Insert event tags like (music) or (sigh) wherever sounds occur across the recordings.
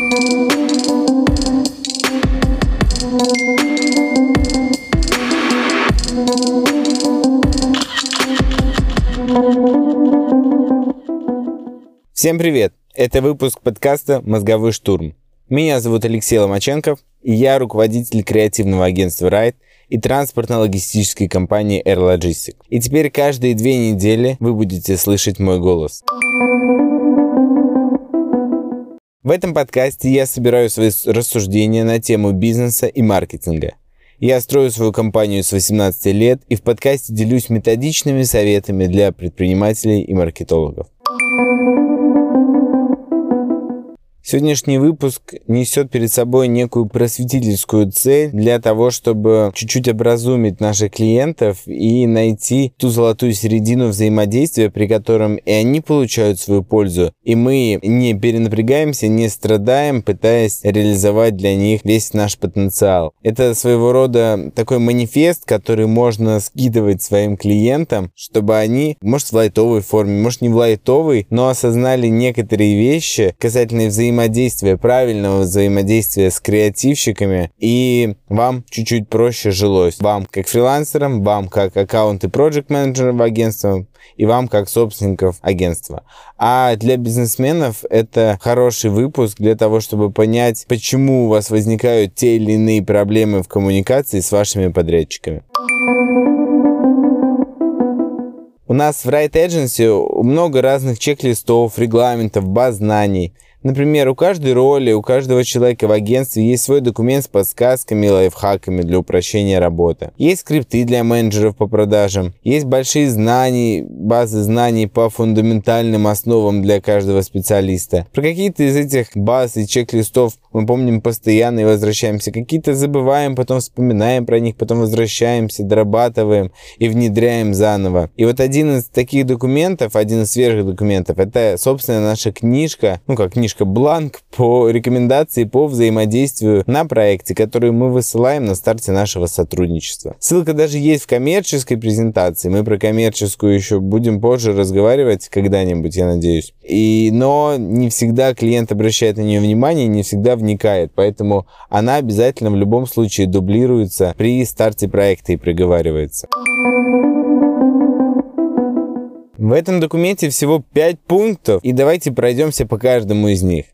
Всем привет! Это выпуск подкаста «Мозговой штурм». Меня зовут Алексей Ломаченков, и я руководитель креативного агентства Ride и транспортно-логистической компании Air Logistic. И теперь каждые две недели вы будете слышать мой голос. В этом подкасте я собираю свои рассуждения на тему бизнеса и маркетинга. Я строю свою компанию с 18 лет и в подкасте делюсь методичными советами для предпринимателей и маркетологов. Сегодняшний выпуск несет перед собой некую просветительскую цель для того, чтобы чуть-чуть образумить наших клиентов и найти ту золотую середину взаимодействия, при котором и они получают свою пользу, и мы не перенапрягаемся, не страдаем, пытаясь реализовать для них весь наш потенциал. Это своего рода такой манифест, который можно скидывать своим клиентам, чтобы они, может, в лайтовой форме, может, не в лайтовой, но осознали некоторые вещи касательно взаимодействия взаимодействия, правильного взаимодействия с креативщиками, и вам чуть-чуть проще жилось. Вам как фрилансерам, вам как аккаунт и проект менеджерам агентства, и вам как собственников агентства. А для бизнесменов это хороший выпуск для того, чтобы понять, почему у вас возникают те или иные проблемы в коммуникации с вашими подрядчиками. У нас в Right Agency много разных чек-листов, регламентов, баз знаний – Например, у каждой роли, у каждого человека в агентстве есть свой документ с подсказками и лайфхаками для упрощения работы. Есть скрипты для менеджеров по продажам, есть большие знания, базы знаний по фундаментальным основам для каждого специалиста. Про какие-то из этих баз и чек-листов мы помним постоянно и возвращаемся. Какие-то забываем, потом вспоминаем про них, потом возвращаемся, дорабатываем и внедряем заново. И вот один из таких документов, один из свежих документов, это, собственно, наша книжка, ну как книжка, бланк по рекомендации по взаимодействию на проекте, который мы высылаем на старте нашего сотрудничества. Ссылка даже есть в коммерческой презентации. Мы про коммерческую еще будем позже разговаривать когда-нибудь, я надеюсь. И, но не всегда клиент обращает на нее внимание, не всегда вникает, поэтому она обязательно в любом случае дублируется при старте проекта и приговаривается. В этом документе всего 5 пунктов, и давайте пройдемся по каждому из них.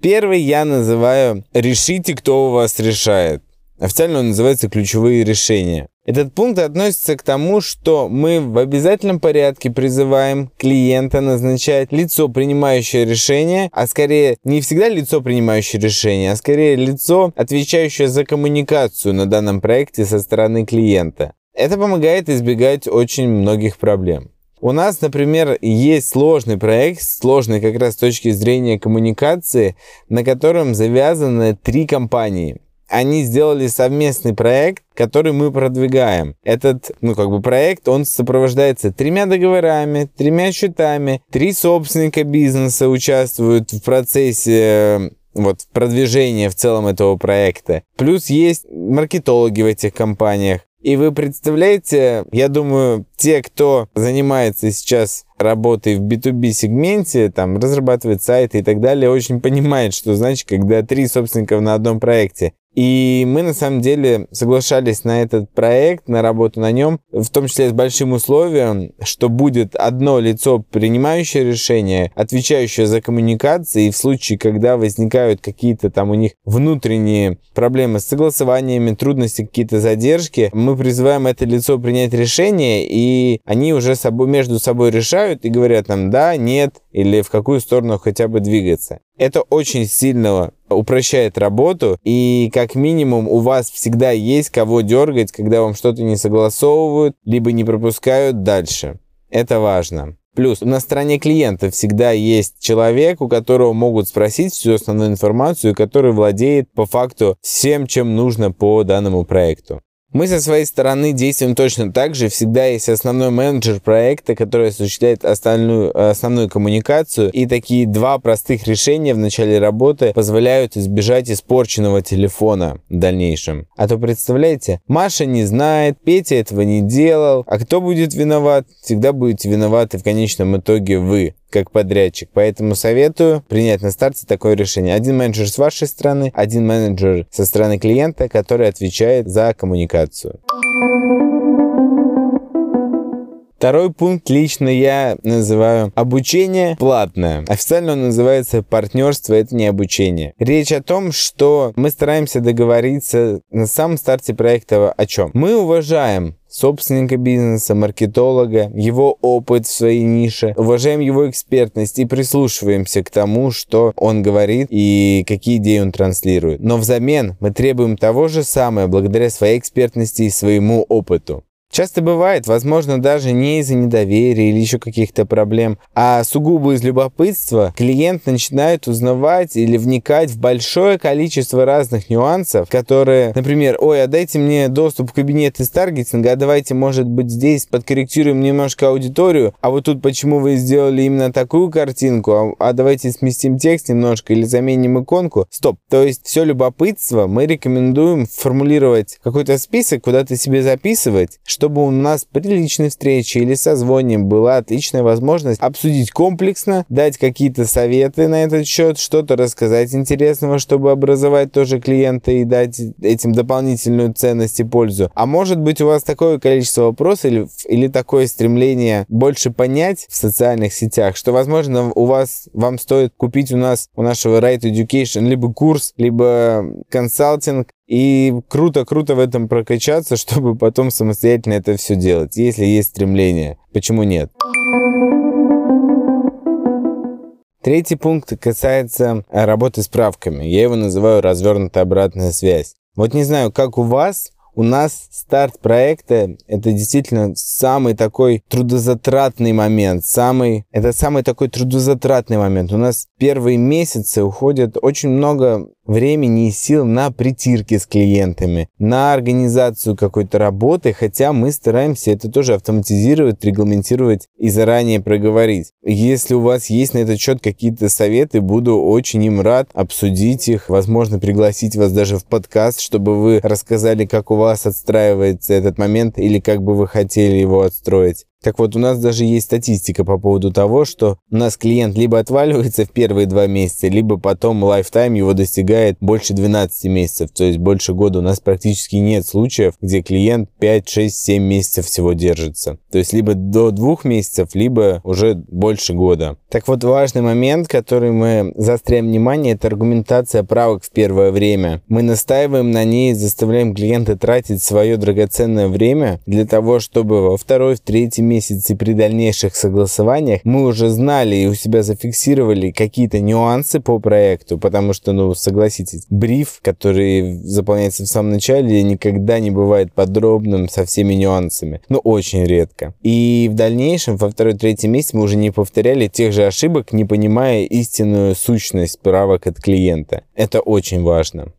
Первый я называю «Решите, кто у вас решает». Официально он называется «Ключевые решения». Этот пункт относится к тому, что мы в обязательном порядке призываем клиента назначать лицо, принимающее решение, а скорее не всегда лицо, принимающее решение, а скорее лицо, отвечающее за коммуникацию на данном проекте со стороны клиента. Это помогает избегать очень многих проблем. У нас, например, есть сложный проект, сложный как раз с точки зрения коммуникации, на котором завязаны три компании. Они сделали совместный проект, который мы продвигаем. Этот, ну, как бы проект, он сопровождается тремя договорами, тремя счетами, три собственника бизнеса участвуют в процессе вот продвижения в целом этого проекта. Плюс есть маркетологи в этих компаниях. И вы представляете, я думаю, те, кто занимается сейчас работой в B2B сегменте, там, разрабатывает сайты и так далее, очень понимает, что значит, когда три собственника на одном проекте. И мы на самом деле соглашались на этот проект, на работу на нем, в том числе с большим условием, что будет одно лицо, принимающее решение, отвечающее за коммуникации, и в случае, когда возникают какие-то там у них внутренние проблемы с согласованиями, трудности, какие-то задержки, мы призываем это лицо принять решение, и они уже собой, между собой решают и говорят там да, нет, или в какую сторону хотя бы двигаться. Это очень сильно упрощает работу, и как минимум у вас всегда есть кого дергать, когда вам что-то не согласовывают, либо не пропускают дальше. Это важно. Плюс на стороне клиента всегда есть человек, у которого могут спросить всю основную информацию, который владеет по факту всем, чем нужно по данному проекту. Мы со своей стороны действуем точно так же. Всегда есть основной менеджер проекта, который осуществляет остальную, основную коммуникацию. И такие два простых решения в начале работы позволяют избежать испорченного телефона в дальнейшем. А то представляете, Маша не знает, Петя этого не делал. А кто будет виноват? Всегда будете виноваты в конечном итоге вы. Как подрядчик. Поэтому советую принять на старте такое решение. Один менеджер с вашей стороны, один менеджер со стороны клиента, который отвечает за коммуникацию. Второй пункт лично я называю обучение платное. Официально он называется партнерство, это не обучение. Речь о том, что мы стараемся договориться на самом старте проекта о чем. Мы уважаем собственника бизнеса, маркетолога, его опыт в своей нише, уважаем его экспертность и прислушиваемся к тому, что он говорит и какие идеи он транслирует. Но взамен мы требуем того же самое благодаря своей экспертности и своему опыту. Часто бывает, возможно, даже не из-за недоверия или еще каких-то проблем, а сугубо из любопытства клиент начинает узнавать или вникать в большое количество разных нюансов, которые, например, ой, а дайте мне доступ в кабинет из таргетинга, а давайте, может быть, здесь подкорректируем немножко аудиторию, а вот тут почему вы сделали именно такую картинку, а, а давайте сместим текст немножко или заменим иконку. Стоп. То есть все любопытство мы рекомендуем формулировать какой-то список, куда-то себе записывать, чтобы у нас при личной встрече или созвоне была отличная возможность обсудить комплексно, дать какие-то советы на этот счет, что-то рассказать интересного, чтобы образовать тоже клиента и дать этим дополнительную ценность и пользу. А может быть у вас такое количество вопросов или, или такое стремление больше понять в социальных сетях, что, возможно, у вас, вам стоит купить у нас, у нашего Right Education, либо курс, либо консалтинг, и круто-круто в этом прокачаться, (laughs) чтобы потом самостоятельно это все делать, если есть стремление. Почему нет? Третий пункт касается работы с правками. Я его называю развернутая обратная связь. Вот не знаю, как у вас, у нас старт проекта — это действительно самый такой трудозатратный момент, самый, это самый такой трудозатратный момент. У нас первые месяцы уходит очень много времени и сил на притирки с клиентами, на организацию какой-то работы, хотя мы стараемся это тоже автоматизировать, регламентировать и заранее проговорить. Если у вас есть на этот счет какие-то советы, буду очень им рад обсудить их, возможно, пригласить вас даже в подкаст, чтобы вы рассказали, как у вас отстраивается этот момент или как бы вы хотели его отстроить. Так вот, у нас даже есть статистика по поводу того, что у нас клиент либо отваливается в первые два месяца, либо потом лайфтайм его достигает больше 12 месяцев, то есть больше года. У нас практически нет случаев, где клиент 5, 6, 7 месяцев всего держится. То есть либо до двух месяцев, либо уже больше года. Так вот, важный момент, который мы заостряем внимание, это аргументация правок в первое время. Мы настаиваем на ней, заставляем клиента тратить свое драгоценное время для того, чтобы во второй, в третий месяце при дальнейших согласованиях мы уже знали и у себя зафиксировали какие-то нюансы по проекту, потому что, ну, согласитесь, бриф, который заполняется в самом начале, никогда не бывает подробным со всеми нюансами. Ну, очень редко. И в дальнейшем, во второй, третий месяц мы уже не повторяли тех же ошибок, не понимая истинную сущность правок от клиента. Это очень важно.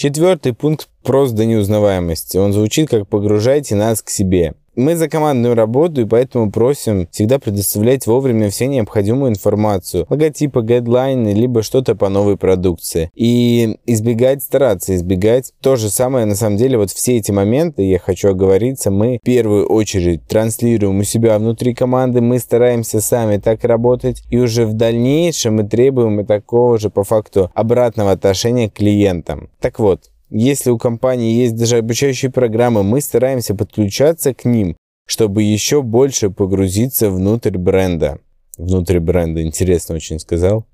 Четвертый пункт просто до неузнаваемости. Он звучит как «погружайте нас к себе». Мы за командную работу и поэтому просим всегда предоставлять вовремя все необходимую информацию, логотипы, гайдлайны, либо что-то по новой продукции. И избегать, стараться избегать. То же самое, на самом деле, вот все эти моменты, я хочу оговориться, мы в первую очередь транслируем у себя внутри команды, мы стараемся сами так работать, и уже в дальнейшем мы требуем и такого же по факту обратного отношения к клиентам. Так вот, если у компании есть даже обучающие программы, мы стараемся подключаться к ним, чтобы еще больше погрузиться внутрь бренда. Внутрь бренда, интересно очень сказал.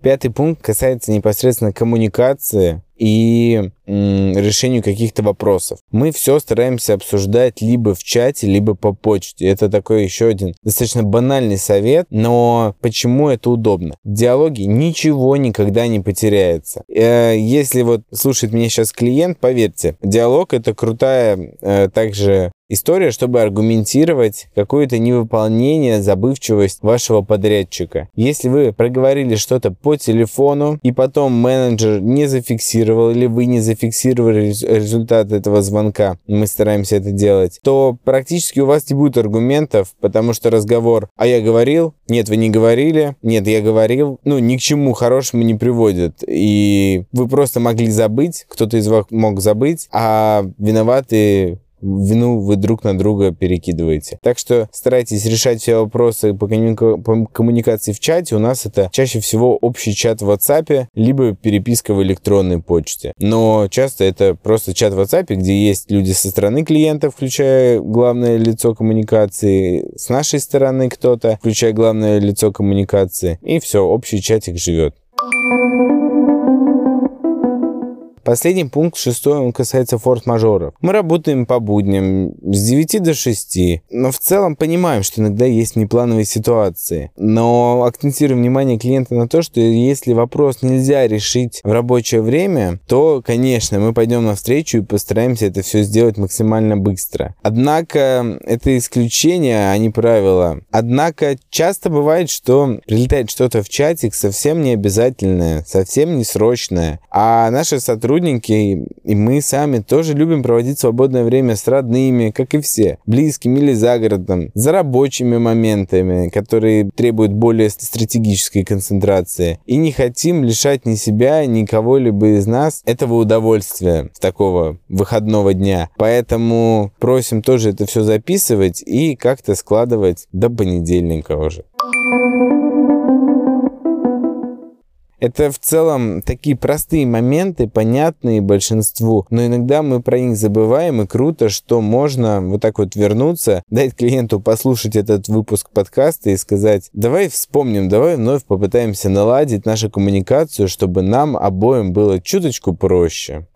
Пятый пункт касается непосредственно коммуникации и решению каких-то вопросов. Мы все стараемся обсуждать либо в чате, либо по почте. Это такой еще один достаточно банальный совет, но почему это удобно? В диалоге ничего никогда не потеряется. Э, если вот слушает меня сейчас клиент, поверьте, диалог это крутая э, также история, чтобы аргументировать какое-то невыполнение, забывчивость вашего подрядчика. Если вы проговорили что-то по телефону, и потом менеджер не зафиксировал, или вы не зафиксировали результат этого звонка, мы стараемся это делать, то практически у вас не будет аргументов, потому что разговор «а я говорил», «нет, вы не говорили», «нет, я говорил», ну, ни к чему хорошему не приводит. И вы просто могли забыть, кто-то из вас мог забыть, а виноваты вину вы друг на друга перекидываете. Так что старайтесь решать все вопросы по, коммуника- по коммуникации в чате. У нас это чаще всего общий чат в WhatsApp, либо переписка в электронной почте. Но часто это просто чат в WhatsApp, где есть люди со стороны клиента, включая главное лицо коммуникации, с нашей стороны кто-то, включая главное лицо коммуникации. И все, общий чатик живет. Последний пункт, шестой, он касается форс-мажоров. Мы работаем по будням с 9 до 6, но в целом понимаем, что иногда есть неплановые ситуации. Но акцентируем внимание клиента на то, что если вопрос нельзя решить в рабочее время, то, конечно, мы пойдем навстречу и постараемся это все сделать максимально быстро. Однако это исключение, а не правило. Однако часто бывает, что прилетает что-то в чатик совсем не обязательное, совсем не срочное, а наши сотрудники сотрудники, и мы сами тоже любим проводить свободное время с родными, как и все, близкими или за городом, за рабочими моментами, которые требуют более стратегической концентрации. И не хотим лишать ни себя, ни кого-либо из нас этого удовольствия с такого выходного дня. Поэтому просим тоже это все записывать и как-то складывать до понедельника уже. Это в целом такие простые моменты, понятные большинству, но иногда мы про них забываем, и круто, что можно вот так вот вернуться, дать клиенту послушать этот выпуск подкаста и сказать, давай вспомним, давай вновь попытаемся наладить нашу коммуникацию, чтобы нам обоим было чуточку проще.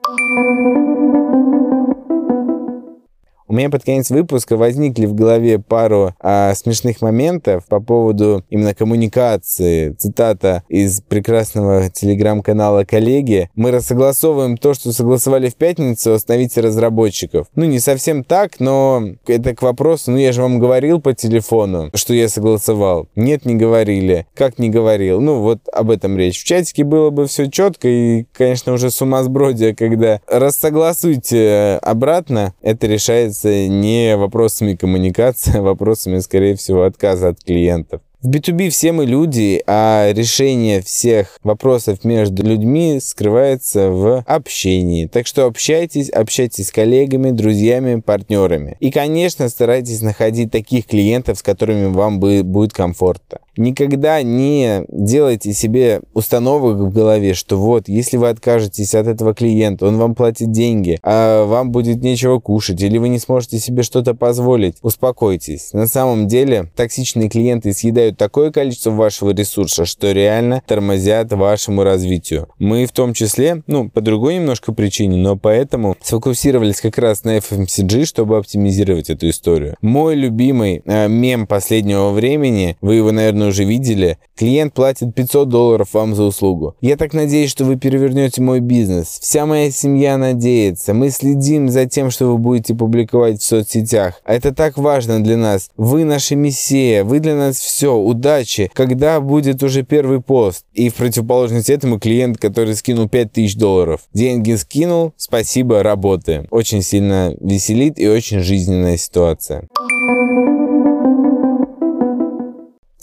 У меня под конец выпуска возникли в голове пару а, смешных моментов по поводу именно коммуникации. Цитата из прекрасного телеграм-канала «Коллеги». Мы рассогласовываем то, что согласовали в пятницу, остановите разработчиков. Ну, не совсем так, но это к вопросу, ну, я же вам говорил по телефону, что я согласовал. Нет, не говорили. Как не говорил? Ну, вот об этом речь. В чатике было бы все четко и, конечно, уже сумасбродие, когда рассогласуйте обратно, это решается является не вопросами коммуникации, (laughs) а вопросами, скорее всего, отказа от клиентов. В B2B все мы люди, а решение всех вопросов между людьми скрывается в общении. Так что общайтесь, общайтесь с коллегами, друзьями, партнерами. И, конечно, старайтесь находить таких клиентов, с которыми вам будет комфортно. Никогда не делайте себе установок в голове, что вот, если вы откажетесь от этого клиента, он вам платит деньги, а вам будет нечего кушать, или вы не сможете себе что-то позволить. Успокойтесь. На самом деле, токсичные клиенты съедают такое количество вашего ресурса, что реально тормозят вашему развитию. Мы в том числе, ну, по другой немножко причине, но поэтому сфокусировались как раз на FMCG, чтобы оптимизировать эту историю. Мой любимый э, мем последнего времени, вы его, наверное, наверное, уже видели. Клиент платит 500 долларов вам за услугу. Я так надеюсь, что вы перевернете мой бизнес. Вся моя семья надеется. Мы следим за тем, что вы будете публиковать в соцсетях. А это так важно для нас. Вы наша мессия. Вы для нас все. Удачи. Когда будет уже первый пост? И в противоположность этому клиент, который скинул 5000 долларов. Деньги скинул. Спасибо, работаем. Очень сильно веселит и очень жизненная ситуация.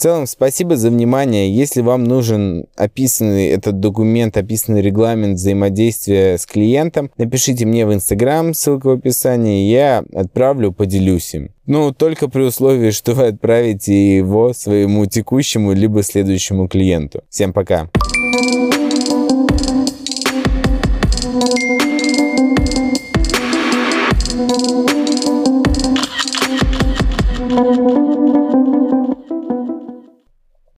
В целом, спасибо за внимание. Если вам нужен описанный этот документ, описанный регламент взаимодействия с клиентом, напишите мне в Инстаграм, ссылка в описании, я отправлю, поделюсь им. Ну, только при условии, что вы отправите его своему текущему либо следующему клиенту. Всем пока!